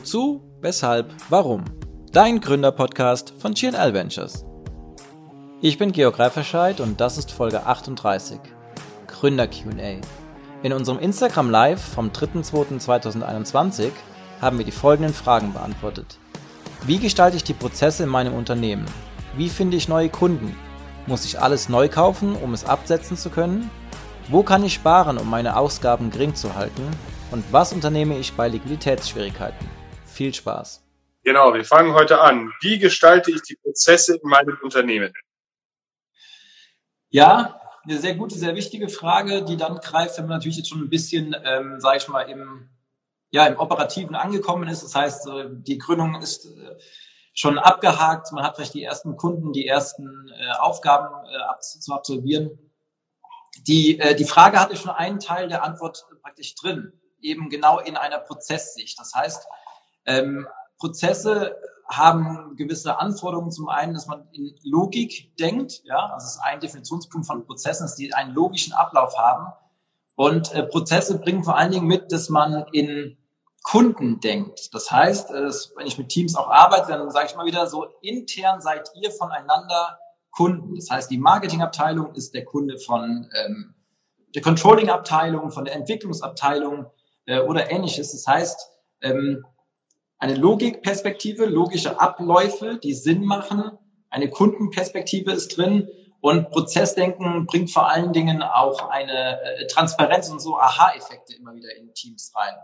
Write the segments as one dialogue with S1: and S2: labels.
S1: Wozu, weshalb, warum? Dein Gründerpodcast von GNL Ventures. Ich bin Georg Reiferscheid und das ist Folge 38. Gründer QA. In unserem Instagram Live vom 3.2.2021 haben wir die folgenden Fragen beantwortet. Wie gestalte ich die Prozesse in meinem Unternehmen? Wie finde ich neue Kunden? Muss ich alles neu kaufen, um es absetzen zu können? Wo kann ich sparen, um meine Ausgaben gering zu halten? Und was unternehme ich bei Liquiditätsschwierigkeiten? Viel Spaß.
S2: Genau, wir fangen heute an. Wie gestalte ich die Prozesse in meinem Unternehmen?
S1: Ja, eine sehr gute, sehr wichtige Frage, die dann greift, wenn man natürlich jetzt schon ein bisschen, ähm, sage ich mal, im, ja, im Operativen angekommen ist. Das heißt, die Gründung ist äh, schon abgehakt. Man hat vielleicht die ersten Kunden, die ersten äh, Aufgaben äh, zu absolvieren. Die, äh, die Frage hatte schon einen Teil der Antwort praktisch drin, eben genau in einer Prozesssicht. Das heißt, ähm, Prozesse haben gewisse Anforderungen. Zum einen, dass man in Logik denkt. Ja, also es ist ein Definitionspunkt von Prozessen, dass die einen logischen Ablauf haben. Und äh, Prozesse bringen vor allen Dingen mit, dass man in Kunden denkt. Das heißt, äh, wenn ich mit Teams auch arbeite, dann sage ich mal wieder so, intern seid ihr voneinander Kunden. Das heißt, die Marketingabteilung ist der Kunde von ähm, der Controlling-Abteilung, von der Entwicklungsabteilung äh, oder ähnliches. Das heißt, ähm, eine Logikperspektive, logische Abläufe, die Sinn machen, eine Kundenperspektive ist drin und Prozessdenken bringt vor allen Dingen auch eine äh, Transparenz und so Aha-Effekte immer wieder in Teams rein.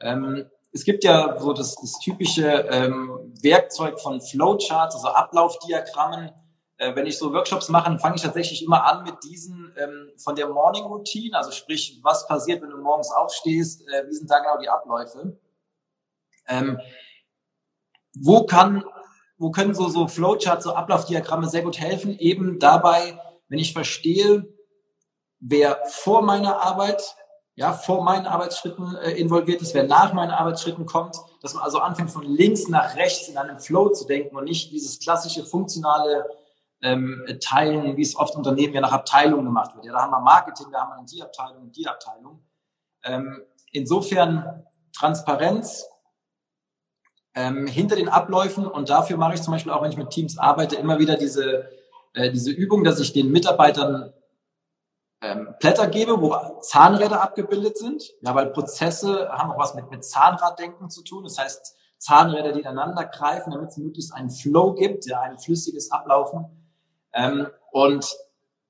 S1: Ähm, es gibt ja so das, das typische ähm, Werkzeug von Flowcharts, also Ablaufdiagrammen. Äh, wenn ich so Workshops mache, fange ich tatsächlich immer an mit diesen ähm, von der Morning Routine, also sprich, was passiert, wenn du morgens aufstehst, äh, wie sind da genau die Abläufe. Ähm, wo kann, wo können so, so Flowcharts, so Ablaufdiagramme sehr gut helfen? Eben dabei, wenn ich verstehe, wer vor meiner Arbeit, ja, vor meinen Arbeitsschritten äh, involviert ist, wer nach meinen Arbeitsschritten kommt, dass man also anfängt von links nach rechts in einem Flow zu denken und nicht dieses klassische funktionale ähm, Teilen, wie es oft Unternehmen ja nach Abteilungen gemacht wird. Ja, da haben wir Marketing, da haben wir die Abteilung die Abteilung. Ähm, insofern Transparenz ähm, hinter den Abläufen und dafür mache ich zum Beispiel auch, wenn ich mit Teams arbeite, immer wieder diese, äh, diese Übung, dass ich den Mitarbeitern ähm, Blätter gebe, wo Zahnräder abgebildet sind. Ja, weil Prozesse haben auch was mit, mit Zahnraddenken zu tun. Das heißt, Zahnräder, die ineinander greifen, damit es möglichst einen Flow gibt, ja, ein flüssiges Ablaufen. Ähm, und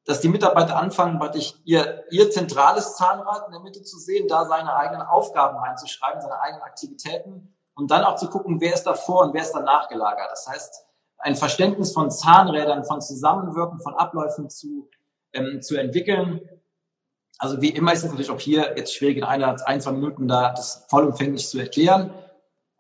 S1: dass die Mitarbeiter anfangen, praktisch ihr, ihr zentrales Zahnrad in der Mitte zu sehen, da seine eigenen Aufgaben reinzuschreiben, seine eigenen Aktivitäten und dann auch zu gucken, wer ist davor und wer ist danach gelagert. Das heißt, ein Verständnis von Zahnrädern, von Zusammenwirken, von Abläufen zu, ähm, zu entwickeln. Also wie immer ist es natürlich auch hier jetzt schwierig in einer, ein, zwei Minuten da das vollumfänglich zu erklären.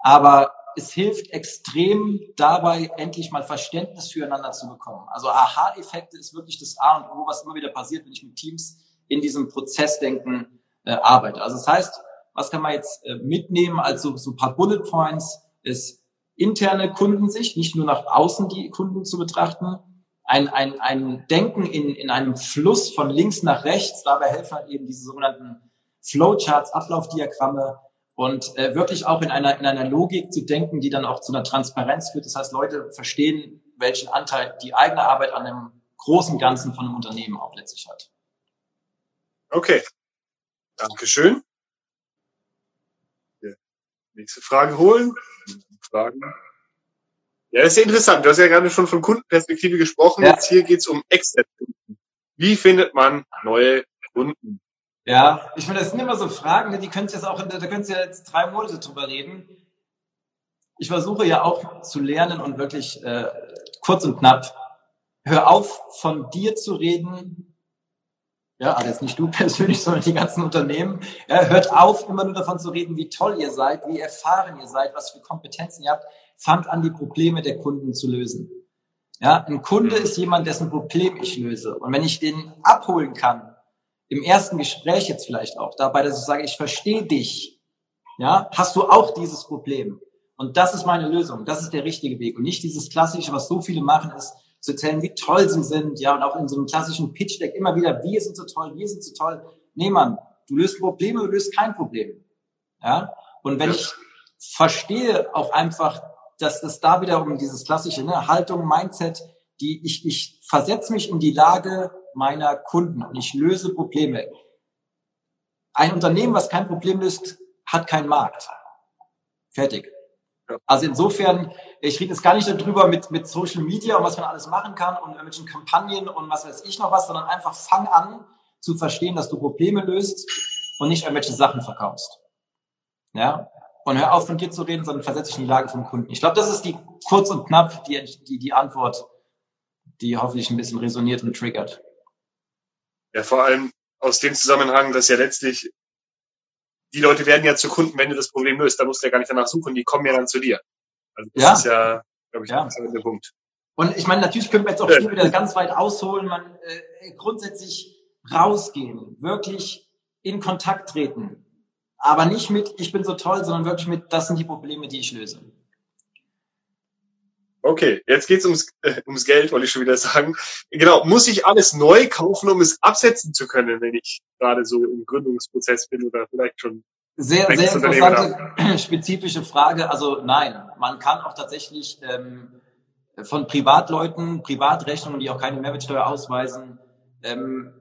S1: Aber es hilft extrem dabei, endlich mal Verständnis füreinander zu bekommen. Also Aha-Effekte ist wirklich das A und O, was immer wieder passiert, wenn ich mit Teams in diesem Prozessdenken äh, arbeite. Also das heißt, was kann man jetzt äh, mitnehmen als so, so ein paar Bullet Points? Ist interne Kundensicht, nicht nur nach außen die Kunden zu betrachten, ein, ein, ein Denken in, in einem Fluss von links nach rechts, dabei helfen halt eben diese sogenannten Flowcharts, Ablaufdiagramme und äh, wirklich auch in einer, in einer Logik zu denken, die dann auch zu einer Transparenz führt. Das heißt, Leute verstehen, welchen Anteil die eigene Arbeit an dem großen Ganzen von einem Unternehmen auch letztlich hat.
S2: Okay, Dankeschön. Nächste Frage holen. Fragen. Ja, das ist ja interessant. Du hast ja gerade schon von Kundenperspektive gesprochen. Ja. Jetzt hier geht's um Exit-Kunden. Wie findet man neue Kunden?
S1: Ja, ich meine, das sind immer so Fragen, ne, die könnt ihr jetzt auch, da könnt ihr jetzt drei Monate drüber reden. Ich versuche ja auch zu lernen und wirklich äh, kurz und knapp. Hör auf, von dir zu reden, ja, also jetzt nicht du persönlich, sondern die ganzen Unternehmen, ja, hört auf, immer nur davon zu reden, wie toll ihr seid, wie erfahren ihr seid, was für Kompetenzen ihr habt. Fangt an, die Probleme der Kunden zu lösen. Ja, ein Kunde ist jemand, dessen Problem ich löse. Und wenn ich den abholen kann, im ersten Gespräch jetzt vielleicht auch, dabei, dass ich sage, ich verstehe dich, ja, hast du auch dieses Problem. Und das ist meine Lösung. Das ist der richtige Weg. Und nicht dieses klassische, was so viele machen, ist, zu erzählen, wie toll sie sind, ja, und auch in so einem klassischen Pitch-Deck immer wieder, wir sind so toll, wir sind so toll. Nee, Mann, du löst Probleme, du löst kein Problem. Ja, und wenn ja. ich verstehe auch einfach, dass es da wieder um dieses klassische ne, Haltung, Mindset, die ich, ich versetze mich in die Lage meiner Kunden und ich löse Probleme. Ein Unternehmen, was kein Problem löst, hat keinen Markt. Fertig. Also insofern, ich rede jetzt gar nicht darüber mit, mit Social Media und was man alles machen kann und irgendwelchen Kampagnen und was weiß ich noch was, sondern einfach fang an zu verstehen, dass du Probleme löst und nicht irgendwelche Sachen verkaufst. Ja? Und hör auf von dir zu reden, sondern versetze dich in die Lage vom Kunden. Ich glaube, das ist die kurz und knapp die, die, die Antwort, die hoffentlich ein bisschen resoniert und triggert.
S2: Ja, vor allem aus dem Zusammenhang, dass ja letztlich die Leute werden ja zu Kunden, wenn du das Problem löst. Da musst du ja gar nicht danach suchen, die kommen ja dann zu dir.
S1: Also das ja. ist ja, glaube ich, ja. der Punkt. Und ich meine, natürlich können wir jetzt auch hier wieder ganz weit ausholen. Man äh, grundsätzlich rausgehen, wirklich in Kontakt treten. Aber nicht mit, ich bin so toll, sondern wirklich mit, das sind die Probleme, die ich löse.
S2: Okay, jetzt geht's ums, äh, ums Geld, wollte ich schon wieder sagen. Genau, muss ich alles neu kaufen, um es absetzen zu können, wenn ich gerade so im Gründungsprozess bin oder vielleicht schon
S1: sehr, sehr interessante, spezifische Frage. Also nein, man kann auch tatsächlich ähm, von Privatleuten, Privatrechnungen, die auch keine Mehrwertsteuer ausweisen, ähm,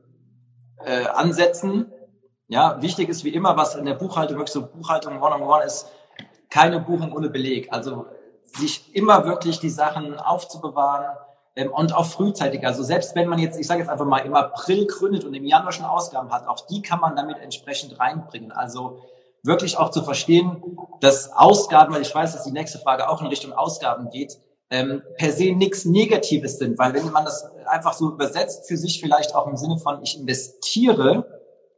S1: äh, ansetzen. Ja, wichtig ist wie immer, was in der Buchhaltung wirklich so Buchhaltung one-on-one -on -one ist, keine Buchung ohne Beleg. Also sich immer wirklich die Sachen aufzubewahren ähm, und auch frühzeitig. Also selbst wenn man jetzt, ich sage jetzt einfach mal, im April gründet und im Januar schon Ausgaben hat, auch die kann man damit entsprechend reinbringen. Also wirklich auch zu verstehen, dass Ausgaben, weil ich weiß, dass die nächste Frage auch in Richtung Ausgaben geht, ähm, per se nichts Negatives sind, weil wenn man das einfach so übersetzt für sich vielleicht auch im Sinne von ich investiere,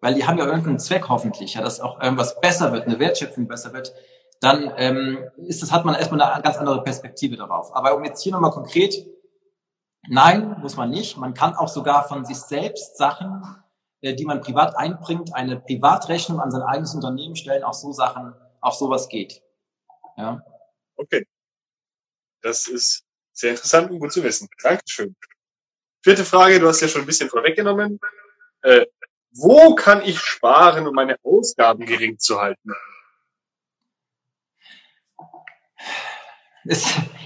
S1: weil die haben ja irgendeinen Zweck hoffentlich, ja, dass auch irgendwas besser wird, eine Wertschöpfung besser wird, dann ähm, ist das, hat man erstmal eine ganz andere Perspektive darauf. Aber um jetzt hier nochmal konkret, nein, muss man nicht. Man kann auch sogar von sich selbst Sachen, äh, die man privat einbringt, eine Privatrechnung an sein eigenes Unternehmen stellen, auch so Sachen, auch sowas geht. Ja.
S2: Okay. Das ist sehr interessant und gut zu wissen. Dankeschön. Vierte Frage, du hast ja schon ein bisschen vorweggenommen. Äh, wo kann ich sparen, um meine Ausgaben gering zu halten?
S1: Es,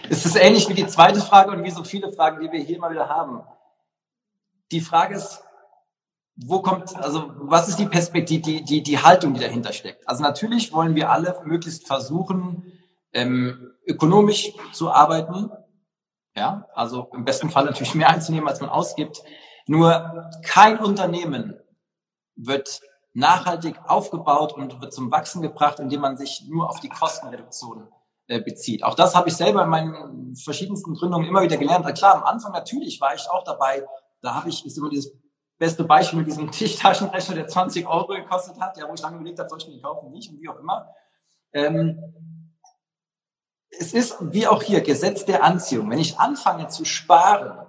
S1: es ist ähnlich wie die zweite Frage und wie so viele Fragen, die wir hier immer wieder haben. Die Frage ist, wo kommt, also was ist die Perspektive, die, die, die Haltung, die dahinter steckt? Also natürlich wollen wir alle möglichst versuchen, ähm, ökonomisch zu arbeiten. Ja, also im besten Fall natürlich mehr einzunehmen, als man ausgibt. Nur kein Unternehmen wird nachhaltig aufgebaut und wird zum Wachsen gebracht, indem man sich nur auf die Kostenreduktion bezieht. Auch das habe ich selber in meinen verschiedensten Gründungen immer wieder gelernt. klar, am Anfang natürlich war ich auch dabei. Da habe ich, ist immer dieses beste Beispiel mit diesem Tischtaschenrechner, der 20 Euro gekostet hat, ja, wo ich lange überlegt habe, soll ich den kaufen, nicht und wie auch immer. Ähm, es ist wie auch hier Gesetz der Anziehung. Wenn ich anfange zu sparen,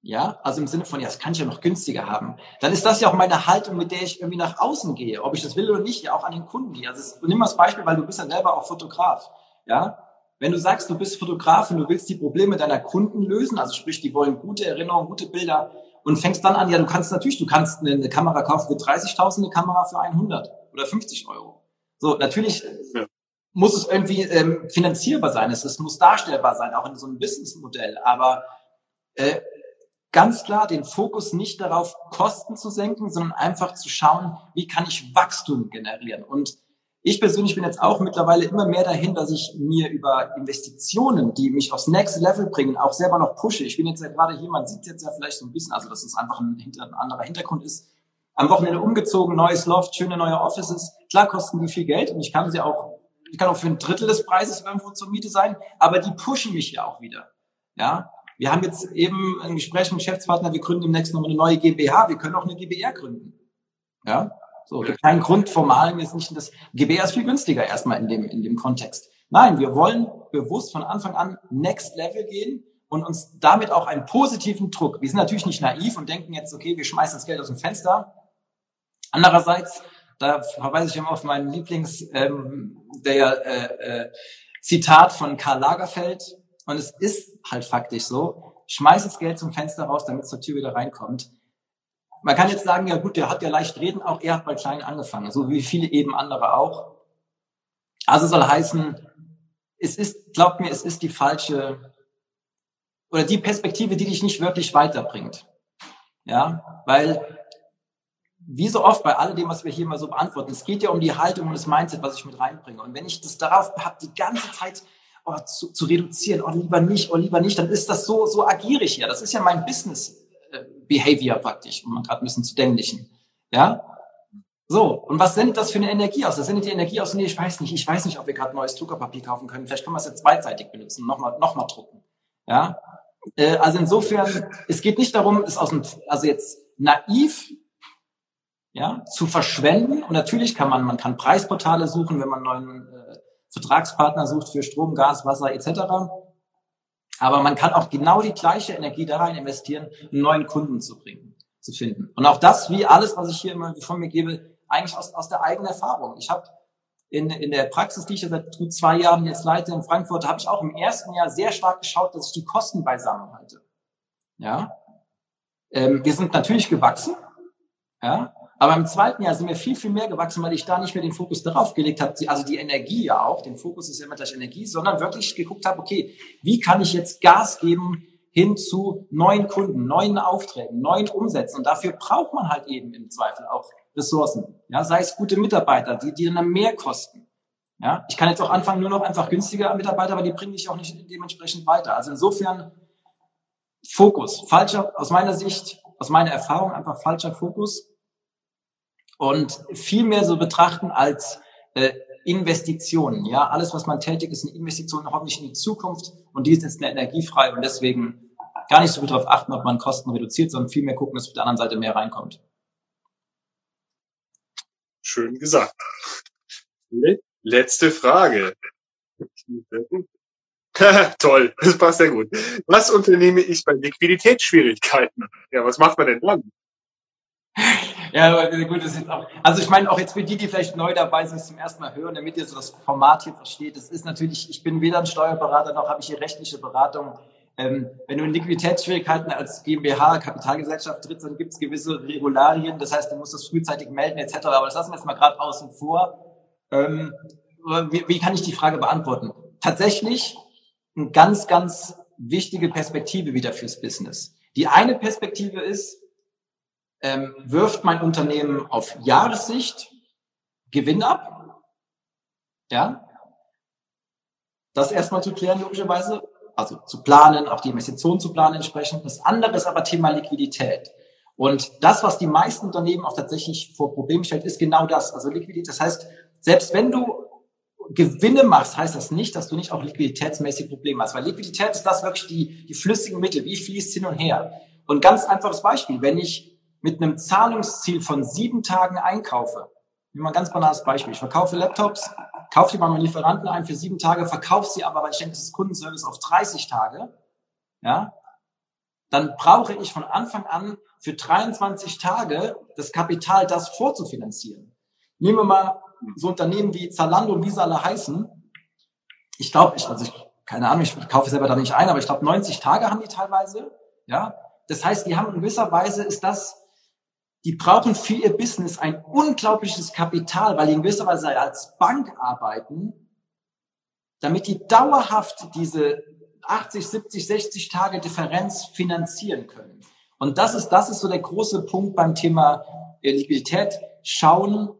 S1: ja, also im Sinne von, ja, das kann ich ja noch günstiger haben, dann ist das ja auch meine Haltung, mit der ich irgendwie nach außen gehe, ob ich das will oder nicht, ja auch an den Kunden gehe. Also nimm mal das Beispiel, weil du bist ja selber auch Fotograf. Ja, wenn du sagst, du bist Fotograf und du willst die Probleme deiner Kunden lösen, also sprich, die wollen gute Erinnerungen, gute Bilder und fängst dann an, ja, du kannst natürlich, du kannst eine, Kamera kaufen für 30.000, eine Kamera für 100 oder 50 Euro. So, natürlich ja. muss es irgendwie ähm, finanzierbar sein, es, es muss darstellbar sein, auch in so einem Businessmodell, aber äh, ganz klar den Fokus nicht darauf, Kosten zu senken, sondern einfach zu schauen, wie kann ich Wachstum generieren und ich persönlich bin jetzt auch mittlerweile immer mehr dahin, dass ich mir über Investitionen, die mich aufs nächste Level bringen, auch selber noch pushe. Ich bin jetzt ja gerade hier, man sieht jetzt ja vielleicht so ein bisschen, also dass es einfach ein, ein anderer Hintergrund ist. Am Wochenende umgezogen, neues Loft, schöne neue Offices. Klar kosten die viel Geld und ich kann sie auch, ich kann auch für ein Drittel des Preises irgendwo zur Miete sein, aber die pushen mich ja auch wieder. Ja, wir haben jetzt eben ein Gespräch mit dem Geschäftspartner, wir gründen demnächst noch eine neue GmbH, wir können auch eine GBR gründen. Ja, so, gibt keinen Grund, formalen jetzt nicht das GBR ist viel günstiger erstmal in dem, in dem Kontext. Nein, wir wollen bewusst von Anfang an Next Level gehen und uns damit auch einen positiven Druck. Wir sind natürlich nicht naiv und denken jetzt, okay, wir schmeißen das Geld aus dem Fenster. Andererseits, da verweise ich immer auf meinen Lieblings, ähm, der äh, äh, Zitat von Karl Lagerfeld. Und es ist halt faktisch so, schmeiß das Geld zum Fenster raus, damit es zur Tür wieder reinkommt. Man kann jetzt sagen, ja gut, der hat ja leicht reden, auch er hat bei klein angefangen, so wie viele eben andere auch. Also soll heißen, es ist, glaubt mir, es ist die falsche oder die Perspektive, die dich nicht wirklich weiterbringt. Ja, weil wie so oft bei all dem, was wir hier mal so beantworten, es geht ja um die Haltung und das Mindset, was ich mit reinbringe. Und wenn ich das darauf habe, die ganze Zeit oh, zu, zu reduzieren, oh lieber nicht, oh lieber nicht, dann ist das so, so agierig hier. Das ist ja mein Business Behavior praktisch, um gerade ein bisschen zu dämlichen. Ja? So, und was sendet das für eine Energie aus? Das sendet die Energie aus, nee, ich weiß nicht, ich weiß nicht, ob wir gerade neues Druckerpapier kaufen können. Vielleicht können wir es jetzt zweiseitig benutzen, nochmal noch mal drucken. Ja? Äh, also insofern, es geht nicht darum, es aus dem, also jetzt naiv ja, zu verschwenden. Und natürlich kann man, man kann Preisportale suchen, wenn man einen neuen äh, Vertragspartner sucht für Strom, Gas, Wasser etc. Aber man kann auch genau die gleiche Energie da rein investieren, einen neuen Kunden zu bringen, zu finden. Und auch das, wie alles, was ich hier immer von mir gebe, eigentlich aus, aus der eigenen Erfahrung. Ich habe in, in der Praxis, die ich seit gut zwei Jahren jetzt leite in Frankfurt, habe ich auch im ersten Jahr sehr stark geschaut, dass ich die Kosten beisammen halte. Ja, ähm, wir sind natürlich gewachsen, ja, aber im zweiten Jahr sind wir viel, viel mehr gewachsen, weil ich da nicht mehr den Fokus darauf gelegt habe, also die Energie ja auch, den Fokus ist ja immer gleich Energie, sondern wirklich geguckt habe, okay, wie kann ich jetzt Gas geben hin zu neuen Kunden, neuen Aufträgen, neuen Umsätzen. Und dafür braucht man halt eben im Zweifel auch Ressourcen. Ja, sei es gute Mitarbeiter, die, die dann mehr kosten. Ja, ich kann jetzt auch anfangen, nur noch einfach günstiger Mitarbeiter, aber die bringen dich auch nicht dementsprechend weiter. Also insofern Fokus, falscher, aus meiner Sicht, aus meiner Erfahrung einfach falscher Fokus und viel mehr so betrachten als äh, Investitionen. Ja, alles, was man tätigt, ist eine Investition hoffentlich in die Zukunft und die ist jetzt eine energiefrei und deswegen gar nicht so viel darauf achten, ob man Kosten reduziert, sondern viel mehr gucken, dass auf der anderen Seite mehr reinkommt.
S2: Schön gesagt. Letzte Frage. Toll, das passt sehr gut. Was unternehme ich bei Liquiditätsschwierigkeiten? Ja, was macht man denn dann?
S1: Ja, gut, das ist jetzt auch. Also ich meine auch jetzt für die, die vielleicht neu dabei sind, zum ersten Mal hören, damit ihr so das Format hier versteht. Das ist natürlich, ich bin weder ein Steuerberater noch habe ich hier rechtliche Beratung. Ähm, wenn du in Liquiditätsschwierigkeiten als GmbH, Kapitalgesellschaft trittst, dann gibt es gewisse Regularien. Das heißt, du musst das frühzeitig melden etc. Aber das lassen wir jetzt mal gerade außen vor. Ähm, wie, wie kann ich die Frage beantworten? Tatsächlich eine ganz, ganz wichtige Perspektive wieder fürs Business. Die eine Perspektive ist, ähm, wirft mein Unternehmen auf Jahressicht Gewinn ab? Ja? Das erstmal zu klären, logischerweise. Also zu planen, auch die Investitionen zu planen entsprechend. Das andere ist aber Thema Liquidität. Und das, was die meisten Unternehmen auch tatsächlich vor Problem stellt, ist genau das. Also Liquidität. Das heißt, selbst wenn du Gewinne machst, heißt das nicht, dass du nicht auch liquiditätsmäßig Probleme hast. Weil Liquidität ist das wirklich die, die flüssigen Mittel. Wie fließt hin und her? Und ganz einfaches Beispiel. Wenn ich mit einem Zahlungsziel von sieben Tagen einkaufe, nehmen wir ein ganz banales Beispiel. Ich verkaufe Laptops, kaufe die bei meinem Lieferanten ein für sieben Tage, verkaufe sie aber, weil ich denke, das ist Kundenservice auf 30 Tage, ja, dann brauche ich von Anfang an für 23 Tage das Kapital, das vorzufinanzieren. Nehmen wir mal so Unternehmen wie Zalando und wie sie alle heißen. Ich glaube, ich, also ich, keine Ahnung, ich kaufe selber da nicht ein, aber ich glaube, 90 Tage haben die teilweise, ja. Das heißt, die haben in gewisser Weise ist das die brauchen für ihr Business ein unglaubliches Kapital, weil die in gewisser Weise als Bank arbeiten, damit die dauerhaft diese 80, 70, 60 Tage Differenz finanzieren können. Und das ist, das ist so der große Punkt beim Thema Liquidität. Schauen,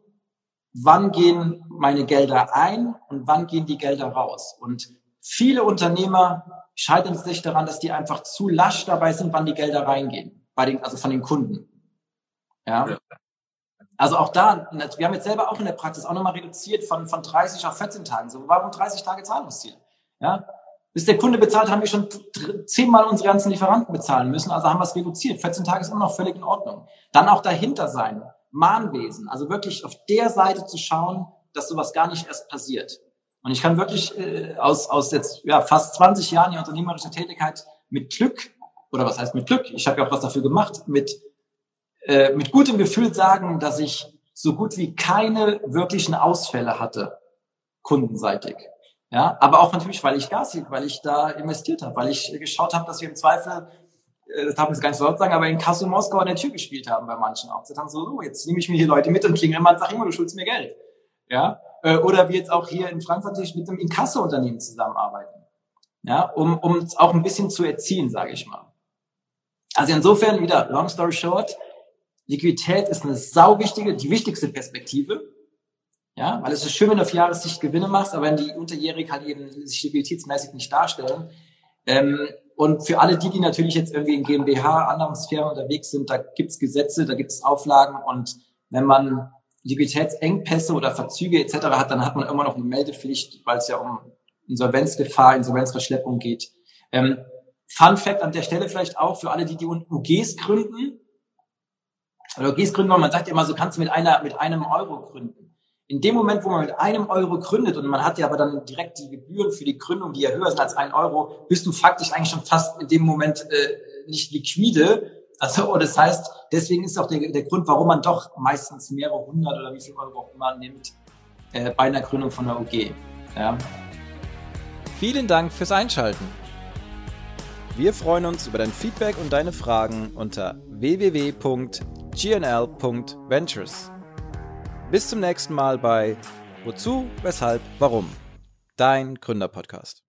S1: wann gehen meine Gelder ein und wann gehen die Gelder raus. Und viele Unternehmer scheitern sich daran, dass die einfach zu lasch dabei sind, wann die Gelder reingehen, bei den, also von den Kunden. Ja. Also auch da, wir haben jetzt selber auch in der Praxis auch nochmal reduziert von, von 30 auf 14 Tagen. So, warum 30 Tage Zahlungsziel? Ja. Bis der Kunde bezahlt, haben wir schon zehnmal unsere ganzen Lieferanten bezahlen müssen. Also haben wir es reduziert. 14 Tage ist immer noch völlig in Ordnung. Dann auch dahinter sein. Mahnwesen. Also wirklich auf der Seite zu schauen, dass sowas gar nicht erst passiert. Und ich kann wirklich äh, aus, aus jetzt ja, fast 20 Jahren die unternehmerische Tätigkeit mit Glück, oder was heißt mit Glück? Ich habe ja auch was dafür gemacht, mit äh, mit gutem Gefühl sagen, dass ich so gut wie keine wirklichen Ausfälle hatte, kundenseitig. Ja, aber auch natürlich, weil ich Gas weil ich da investiert habe, weil ich geschaut habe, dass wir im Zweifel, äh, das darf ich jetzt gar nicht so laut sagen, aber in Kassel Moskau an der Tür gespielt haben bei manchen auch. Sie haben so, oh, jetzt nehme ich mir hier Leute mit und klingel mal und sag immer, du schuldest mir Geld. Ja, Äh, oder wie jetzt auch hier in Frankfurt mit einem Inkasso-Unternehmen zusammenarbeiten. Ja, um, um es auch ein bisschen zu erziehen, sage ich mal. Also insofern wieder, long story short, Liquidität ist eine sau wichtige, die wichtigste Perspektive. Ja, weil es ist schön, wenn du auf Jahressicht Gewinne machst, aber wenn die unterjährig halt eben sich liquiditätsmäßig nicht darstellen. Ähm, und für alle die, die natürlich jetzt irgendwie in GmbH, anderen Sphären unterwegs sind, da gibt's Gesetze, da gibt's Auflagen und wenn man Liquiditätsengpässe oder Verzüge etc. hat, dann hat man immer noch eine Meldepflicht, weil es ja um Insolvenzgefahr, Insolvenzverschleppung geht. Ähm, Fun Fact an der Stelle vielleicht auch für alle, die die UGs gründen. Oder UGs gründen, man sagt ja immer so, kannst du mit einer, mit einem Euro gründen. In dem Moment, wo man mit einem Euro gründet und man hat ja aber dann direkt die Gebühren für die Gründung, die ja höher sind als ein Euro, bist du faktisch eigentlich schon fast in dem Moment äh, nicht liquide. Also, das heißt, deswegen ist auch der, der Grund, warum man doch meistens mehrere hundert oder wie viel Euro auch immer nimmt äh, bei einer Gründung von einer UG. Ja.
S3: Vielen Dank fürs Einschalten. Wir freuen uns über dein Feedback und deine Fragen unter www.gnl.ventures. Bis zum nächsten Mal bei Wozu, Weshalb, Warum? Dein Gründerpodcast.